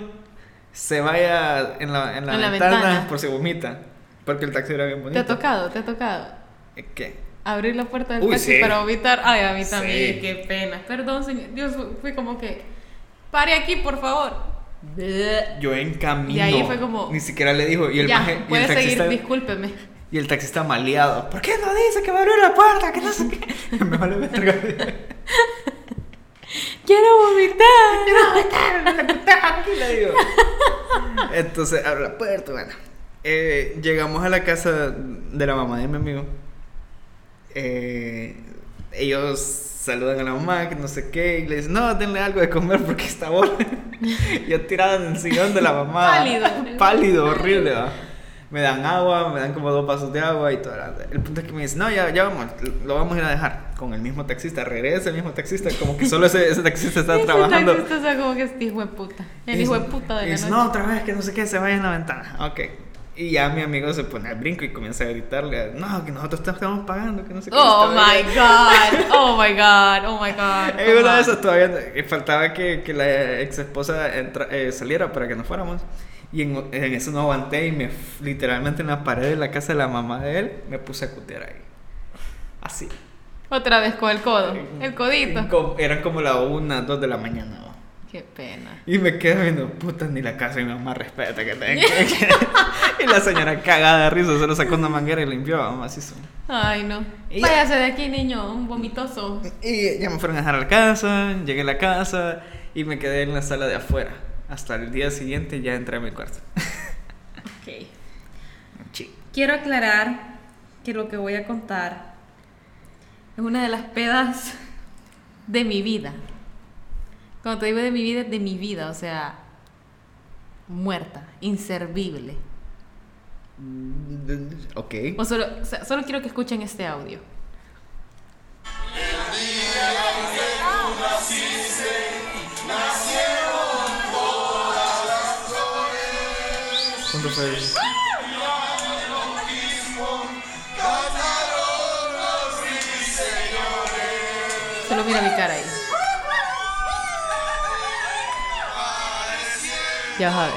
se vaya en la, en la, En la ventana, ventana. por si vomita. Porque el taxi era bien ¿Te bonito. ha tocado? ¿Te ha tocado? ¿Qué? Abrir la puerta del Uy, taxi sí. para vomitar. Ay, a mí también, Sí. qué pena. Perdón, señor. Dios, fue como que. Pare aquí, por favor. Yo en camino. Y ahí fue como- Ni siquiera le dijo. Y el, ya, maje- y el seguir, taxista. discúlpeme. y el taxista maleado. ¿Por qué no dice que va a abrir la puerta? Que no sé qué. Me vale verga. Quiero vomitar. le digo. Entonces abre la puerta. Bueno. Eh, llegamos a la casa de la mamá de mi amigo. Eh, ellos saludan a la mamá, que no sé qué, y le dicen, no, denle algo de comer porque está bueno. Yo tirado en el sillón de la mamá. Pálido. Pálido, horrible, ¿va? Me dan agua, me dan como dos vasos de agua y todo. El punto es que me dicen, no, ya, ya vamos, lo vamos a ir a dejar con el mismo taxista. Regresa el mismo taxista, como que solo ese, ese taxista está trabajando. taxista, o sea, como que este hijo de puta. El hijo de puta de la noche. No, otra vez, que no sé qué, se vaya en la ventana. Ok. Y ya mi amigo se pone al brinco y comienza a gritarle, no, que nosotros te estamos pagando, que no sé qué. Oh my bien". god, oh my god, oh my god. En una de esas todavía eh, faltaba que, que la ex esposa entra- eh, saliera para que nos fuéramos. Y en, en eso no aguanté y me literalmente en la pared de la casa de la mamá de él me puse a cutear ahí. Así. Otra vez con el codo, el codito. Eran como la una, dos de la mañana. Qué pena. Y me quedo viendo, puta, ni la casa de mi mamá respeta que tengo. y la señora cagada de risa, solo sacó una manguera y limpió, mamá, así son. Ay, no. Y ya. Váyase de aquí, niño, un vomitoso. Y ya me fueron a dejar a la casa, llegué a la casa y me quedé en la sala de afuera. Hasta el día siguiente ya entré a mi cuarto. Ok. Sí. Quiero aclarar que lo que voy a contar es una de las pedas de mi vida. Cuando te digo de mi vida, es de mi vida, o sea, muerta, inservible. Ok. O solo, o sea, solo quiero que escuchen este audio. ¿Cuánto fue? Solo mira mi cara ahí. Ya ver.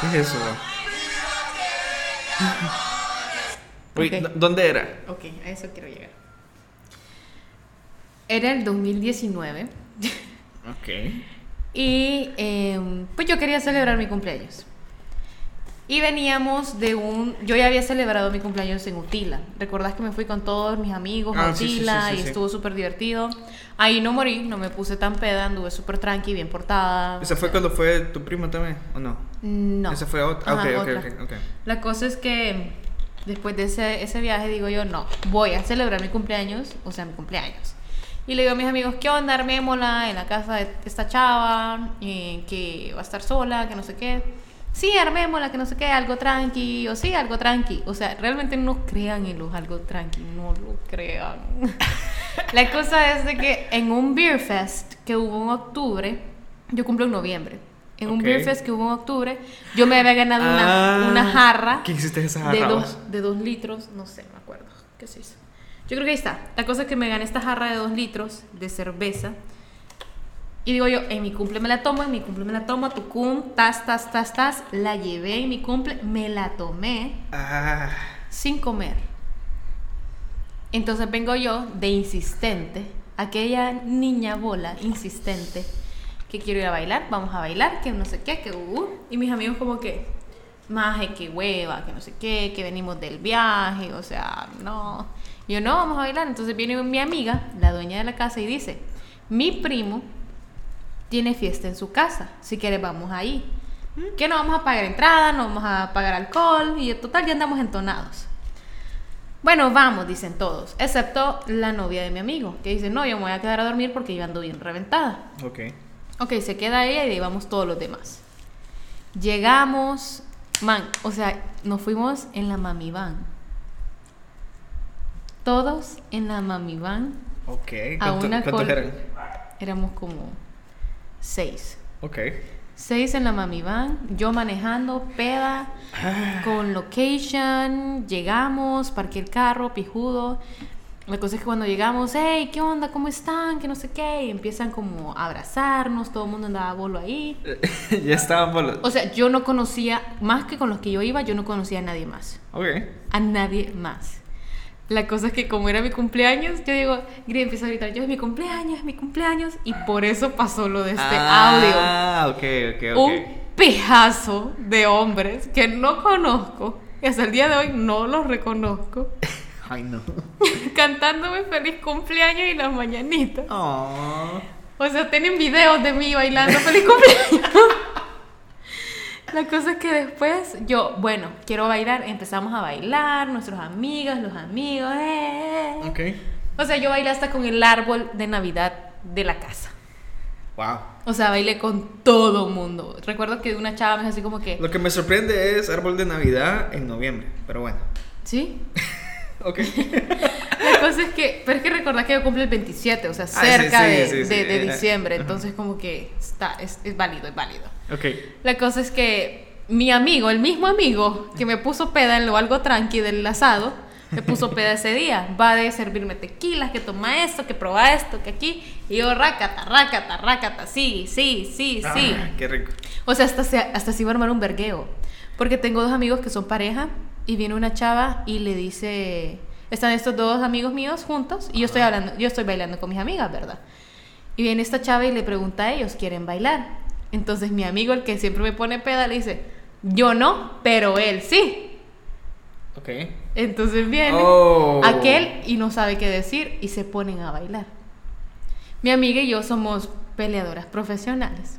¿Qué es eso? Uy, Ok. ¿dó- ¿Dónde era? Ok, a eso quiero llegar. Era el 2019 Ok. y em, pues yo quería celebrar mi cumpleaños. Y veníamos de un... Yo ya había celebrado mi cumpleaños en Utila. ¿Recordás que me fui con todos mis amigos a Ah, sí, sí, sí, Utila y estuvo súper divertido? Ahí no morí, no me puse tan peda, anduve súper tranqui, bien portada. ¿Esa fue cuando fue tu prima también? ¿O no? No. Esa fue otra. Ajá, ok, ok, otra. ok, ok. La cosa es que después de ese, ese viaje digo yo, no, voy a celebrar mi cumpleaños, o sea, mi cumpleaños. Y le digo a mis amigos, ¿qué onda? Armémosla en la casa de esta chava, eh, que va a estar sola, que no sé qué. Sí, armémosla, que no sé qué, algo tranqui, o sí, algo tranqui. O sea, realmente no crean en los algo tranqui, no lo crean. la cosa es de que en un Beer Fest que hubo en octubre, yo cumplo en noviembre. En un. Beer Fest que hubo en octubre, yo me había ganado una, Ah, una jarra ¿Qué hiciste esa de jarra? dos, vos? de dos litros, no sé, me acuerdo. ¿Qué se hizo? Yo creo que ahí está. La cosa es que me gané esta jarra de dos litros de cerveza. Y digo yo, en mi cumple me la tomo, en mi cumple me la tomo, tucum, tas, tas, tas, tas. La llevé en mi cumple, me la tomé Ah, sin comer. Entonces vengo yo de insistente, aquella niña bola insistente, que quiero ir a bailar, vamos a bailar, que no sé qué, que uh, uh. y mis amigos como que, maje, que hueva, que no sé qué, que venimos del viaje, o sea, no. Yo no, vamos a bailar. Entonces viene mi amiga, la dueña de la casa, y dice, mi primo tiene fiesta en su casa, si quieres vamos ahí. Que no vamos a pagar entrada, no vamos a pagar alcohol, y en total ya andamos entonados. Bueno, vamos, dicen todos, excepto la novia de mi amigo, que dice, no, yo me voy a quedar a dormir porque yo ando bien reventada. ok. Ok, se queda ella y ahí vamos todos los demás. Llegamos, man, o sea, nos fuimos en la mami van. Todos en la mami van. Ok. A ¿Cuánto- una ¿Cuántos col- eran? Éramos como seis. Ok. Seis en la mami van, yo manejando, peda, con location, llegamos, parqué el carro, pijudo. La cosa es que cuando llegamos, hey, ¿qué onda? ¿Cómo están? Que no sé qué. Y empiezan como a abrazarnos, todo el mundo andaba bolo ahí. ya estaban bolos. O sea, yo no conocía, más que con los que yo iba, yo no conocía a nadie más. Ok. A nadie más. La cosa es que como era mi cumpleaños, yo digo, Gri empieza a gritar, yo es mi cumpleaños, es mi cumpleaños. Y por eso pasó lo de este audio Ah, ok, ok, ok. un pedazo de hombres que no conozco y hasta el día de hoy no los reconozco Ay, no. cantándome feliz cumpleaños y las mañanitas. Oh. O sea, tienen videos de mí bailando feliz cumpleaños. La cosa es que después yo, bueno, quiero bailar, empezamos a bailar, nuestros amigos, los amigos, eh, eh. Ok. O sea, yo bailé hasta con el árbol de Navidad de la casa. Wow. O sea, bailé con todo mundo. Recuerdo que una chava me dijo así como que, Lo que me sorprende es árbol de Navidad en noviembre, pero bueno. ¿sí? Ok. La cosa es que, pero es que recordar que yo cumple el 27, o sea, Ah, sí, cerca sí, de, sí, de- de eh, diciembre, entonces como que está, es, es válido, es válido. Ok. La cosa es que mi amigo, el mismo amigo que me puso peda en lo algo tranqui del asado, me puso peda ese día, va de servirme tequilas, que toma esto, que prueba esto, que aquí, y yo rácata, rácata, rácata, sí, sí, sí, sí. Ah, qué rico. O sea, hasta se, hasta se iba a armar un vergueo. Porque tengo dos amigos que son pareja y viene una chava y le dice, están estos dos amigos míos juntos y yo estoy hablando, yo estoy bailando con mis amigas, ¿verdad? Y viene esta chava y le pregunta a ellos, ¿quieren bailar? Entonces mi amigo, el que siempre me pone peda, le dice, yo no, pero él sí. Ok. Entonces viene Oh. aquel y no sabe qué decir y se ponen a bailar. Mi amiga y yo somos peleadoras profesionales.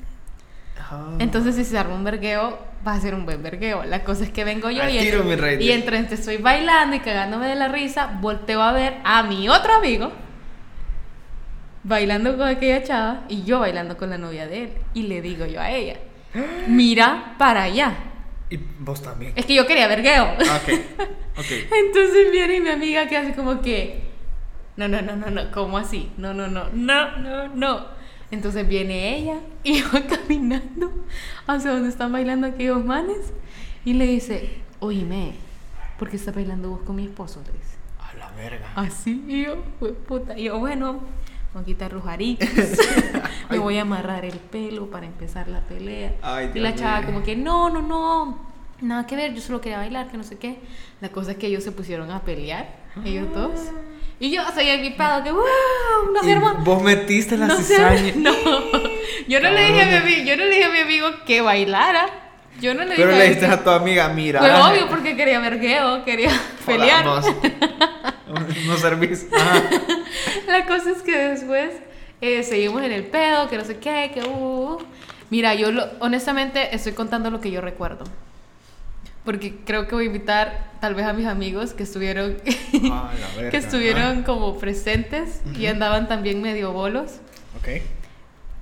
Ah. Entonces, si se arma un vergueo, va a ser un buen vergueo. La cosa es que vengo yo Al y, entre estoy bailando y cagándome de la risa, volteo a ver a mi otro amigo bailando con aquella chava y yo bailando con la novia de él. Y le digo yo a ella, mira para allá. Y vos también. Es que yo quería vergueo. Ah, ok. Ok. Entonces viene mi amiga que hace como que, no, no, no, no, no, ¿cómo así? No, no, no, no, no, no. Entonces viene ella y va caminando hacia donde están bailando aquellos manes y le dice, oíme, ¿por qué estás bailando vos con mi esposo? Le dice. A la verga. Así, y yo, fue puta. Y yo, bueno, voy a quitar me voy a amarrar el pelo para empezar la pelea. Ay, y la chava como que, no, no, no, nada que ver, yo solo quería bailar, que no sé qué. La cosa es que ellos se pusieron a pelear, ellos dos. Y yo soy equipado, que, wow, no se armó. vos metiste la No, cizaña. no, yo no, le dije a mi yo no le dije a mi amigo que bailara. Yo no le Pero dije le a dijiste a tu amiga, mira. Fue obvio porque quería vergueo, quería pelear. No servís. Ajá. La cosa es que después eh, seguimos en el pedo, que no sé qué, que uh, uh, Mira, yo lo- honestamente estoy contando lo que yo recuerdo. Porque creo que voy a invitar tal vez a mis amigos que estuvieron, Ah, verga, que estuvieron como presentes y andaban también medio bolos. Ok.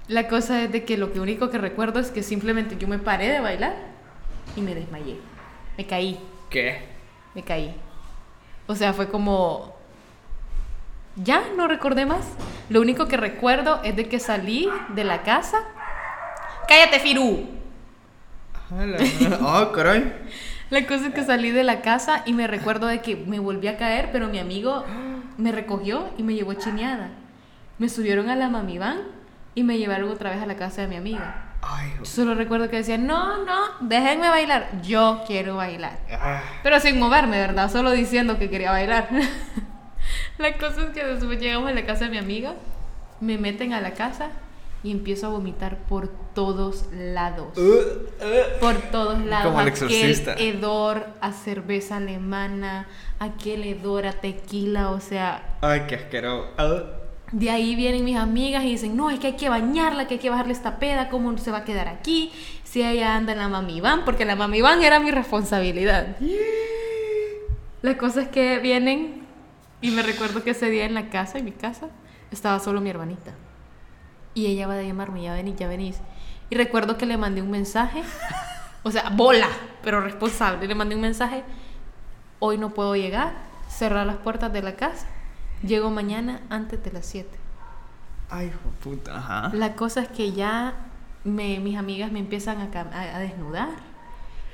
La cosa es de que lo que único que recuerdo es que simplemente yo me paré de bailar y me desmayé. Me caí, ¿Qué? me caí. O sea, fue como... Ya, no recordé más. Lo único que recuerdo es de que salí de la casa. ¡Cállate, Firu! Ah, Ah, caray. La cosa es que salí de la casa y me recuerdo de que me volví a caer, pero mi amigo me recogió y me llevó chineada. Me subieron a la mami van y me llevaron otra vez a la casa de mi amiga. Ay, solo recuerdo que decían, no, no, déjenme bailar. Yo quiero bailar. ah, Pero sin moverme, ¿verdad? Solo diciendo que quería bailar. la cosa es que después llegamos a la casa de mi amiga, me meten a la casa y empiezo a vomitar por todos lados. uh, uh. Por todos lados. Como el aquel exorcista. hedor a cerveza alemana, aquel hedor a tequila, o sea, Ay, qué asqueroso. Ah. de ahí vienen mis amigas y dicen, no, es que hay que bañarla, que hay que bajarle esta peda, ¿cómo se va a quedar aquí? Si ella anda en la mami van, porque la mami van era mi responsabilidad. La cosa es que vienen y me recuerdo que ese día en la casa, en mi casa, estaba solo mi hermanita. Y ella va a llamarme, ya venís, ya venís. Y recuerdo que le mandé un mensaje, o sea, bola, pero responsable. Le mandé un mensaje, hoy no puedo llegar, cerrar las puertas de la casa. Llego mañana antes de las 7. Ay, hijo puta. Ajá. La cosa es que ya me- mis amigas me empiezan a, a- a desnudar.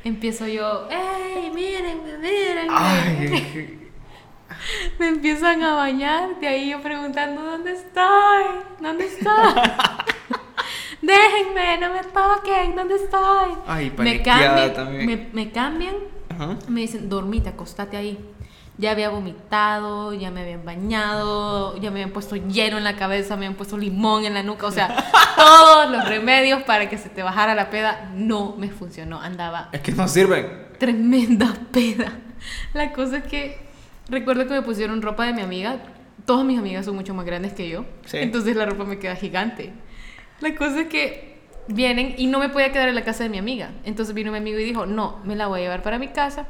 Empiezo yo, ¡ey, mírenme, mírenme! Ay. Me empiezan a bañar, de ahí yo preguntando, ¿dónde estoy? ¿Dónde estoy? Déjenme, no me toquen, ¿dónde estoy? Ay, me cambian, también. me, me cambian, Ajá. me dicen, dormite, acostate ahí. Ya había vomitado, ya me habían bañado, ya me habían puesto hielo en la cabeza, me habían puesto limón en la nuca, o sea, todos los remedios para que se te bajara la peda no me funcionó, andaba Es que no sirven. tremenda peda. La cosa es que recuerdo que me pusieron ropa de mi amiga. Todas mis amigas son mucho más grandes que yo. Sí. Entonces la ropa me queda gigante. La cosa es que vienen y no me podía quedar en la casa de mi amiga. Entonces vino mi amigo y dijo, no, me la voy a llevar para mi casa.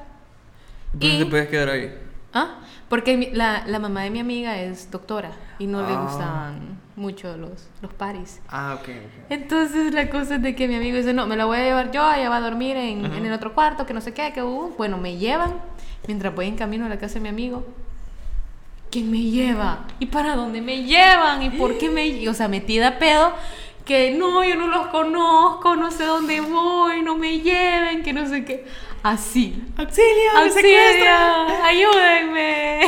¿Por qué Y- te puedes quedar ahí? ¿Ah? Porque la, la mamá de mi amiga es doctora y no le Ah. gustaban mucho los, los paris. Ah, ok, ok. Entonces la cosa es de que mi amigo dice, no, me la voy a llevar yo, ella va a dormir en, en el otro cuarto, que no sé qué, que uh, bueno, me llevan, mientras voy en camino a la casa de mi amigo. ¿Quién me lleva? ¿Y para dónde me llevan? ¿Y por qué me O sea, metida a pedo, que no, yo no los conozco, no sé dónde voy, no me lleven, que no sé qué. Así. ¡Auxilio! ¡Auxilio! ¡Ayúdenme!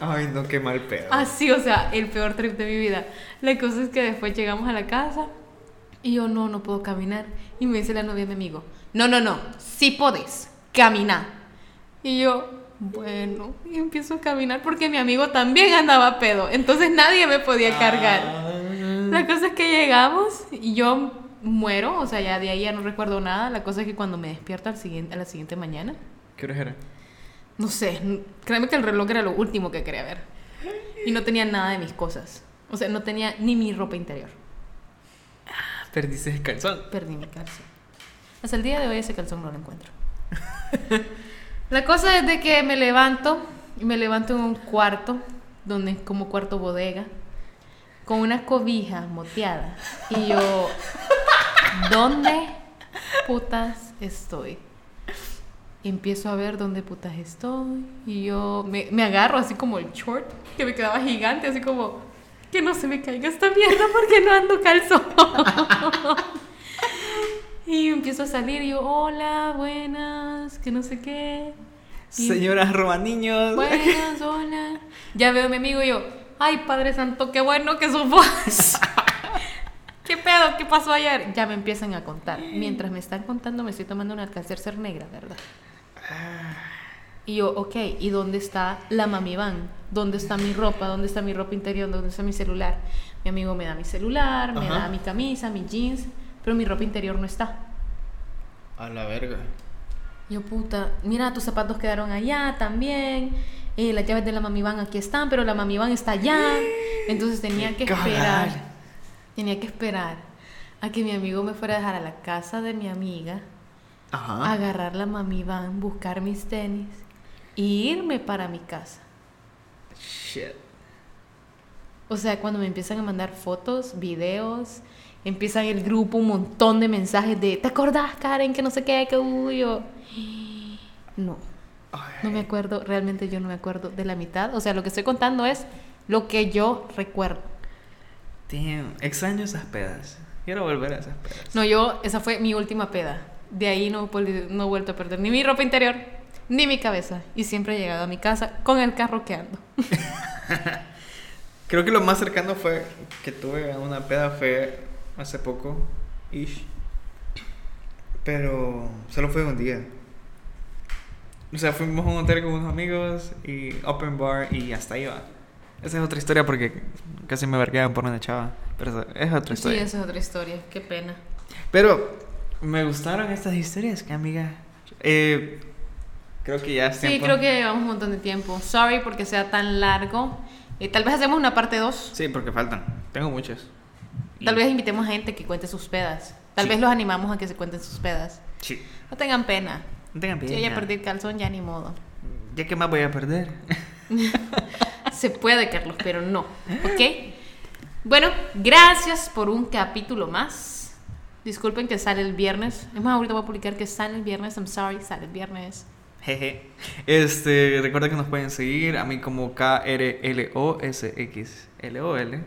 Ay, no, qué mal pedo. Así, o sea, el peor trip de mi vida. La cosa es que después llegamos a la casa y yo no, no puedo caminar. Y me dice la novia de mi amigo, no, no, no, sí podés, caminar. Y yo, bueno, y empiezo a caminar porque mi amigo también andaba pedo. Entonces nadie me podía cargar. Ah. La cosa es que llegamos y yo muero, o sea, ya de ahí ya no recuerdo nada. La cosa es que cuando me despierto al siguiente, a la siguiente mañana, ¿Qué hora era? no sé, créeme que el reloj era lo último que quería ver. Y no tenía nada de mis cosas. O sea, no tenía ni mi ropa interior. Perdiste el calzón. Perdí mi calzón. Hasta el día de hoy ese calzón no lo encuentro. La cosa es de que me levanto y me levanto en un cuarto, donde es como cuarto bodega, con una cobija moteada. Y yo, ¿dónde putas estoy? Empiezo a ver dónde putas estoy. Y yo me, me agarro así como el short, que me quedaba gigante, así como, que no se me caiga esta mierda porque no ando calzón. Empiezo a salir y yo, hola, buenas, que no sé qué. Y- Señoras niños. Buenas, hola. Ya veo a mi amigo y yo, ay, Padre Santo, qué bueno que sos vos. ¿Qué pedo? ¿Qué pasó ayer? Ya me empiezan a contar. Mientras me están contando, me estoy tomando una ser negra, ¿verdad? Y yo, ok, ¿y dónde está la mami van? ¿Dónde está mi ropa? ¿Dónde está mi ropa interior? ¿Dónde está mi celular? Mi amigo me da mi celular, me Ajá. da mi camisa, mi jeans, pero mi ropa interior no está. A la verga. Yo, puta, mira, tus zapatos quedaron allá también. eh, las llaves de la mami van aquí están, pero la mami van está allá. Entonces tenía que esperar. Tenía que esperar a que mi amigo me fuera a dejar a la casa de mi amiga, Ajá. agarrar la mami van, buscar mis tenis y irme para mi casa. Shit. O sea, cuando me empiezan a mandar fotos, videos, empiezan el grupo un montón de mensajes de ¿te acordás, Karen? Que no sé qué, que uy, yo. No, no me acuerdo, realmente yo no me acuerdo de la mitad. O sea, lo que estoy contando es lo que yo recuerdo. Damn, extraño esas pedas. Quiero volver a esas pedas. No, yo, esa fue mi última peda. De ahí no, no he vuelto a perder ni mi ropa interior, ni mi cabeza. Y siempre he llegado a mi casa con el carro que ando. Creo que lo más cercano fue que tuve una peda fue hace poco, ish. Pero solo fue un día. O sea, fuimos a un hotel con unos amigos y open bar y hasta ahí va. Esa es otra historia porque casi me verguean por una chava. Pero es otra Sí, historia. esa es otra historia. Qué pena. Pero me gustaron estas historias, que amiga. Eh, creo que ya es Sí, tiempo. creo que llevamos un montón de tiempo. Sorry porque sea tan largo. Eh, tal vez hacemos una parte 2. Sí, porque faltan. Tengo muchas. Tal Y- vez invitemos a gente que cuente sus pedas. Tal Sí. vez los animamos a que se cuenten sus pedas. Sí. No tengan pena. No tengan Si pena. ella perdió el calzón, ya ni modo. Ya que más voy a perder. Se puede, Carlos, pero no. ¿Ok? Bueno, gracias por un capítulo más. Disculpen que sale el viernes. Es más, ahorita voy a publicar que sale el viernes. I'm sorry, sale el viernes. Jeje. Este, recuerda que nos pueden seguir a mí como K-R-L-O-S-X-L-O-L.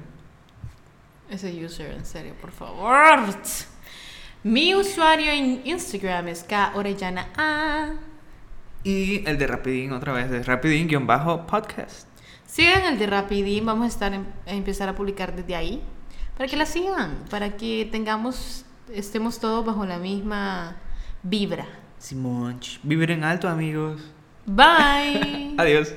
Ese user, en serio, por favor. Mi usuario en Instagram es K Orellana A. Y el de Rapidín otra vez, de Rapidín-podcast. Sigan el de Rapidín, vamos a estar en- a empezar a publicar desde ahí. Para que la sigan, para que tengamos, estemos todos bajo la misma vibra. Simón, vivir en alto, amigos. Bye. Adiós.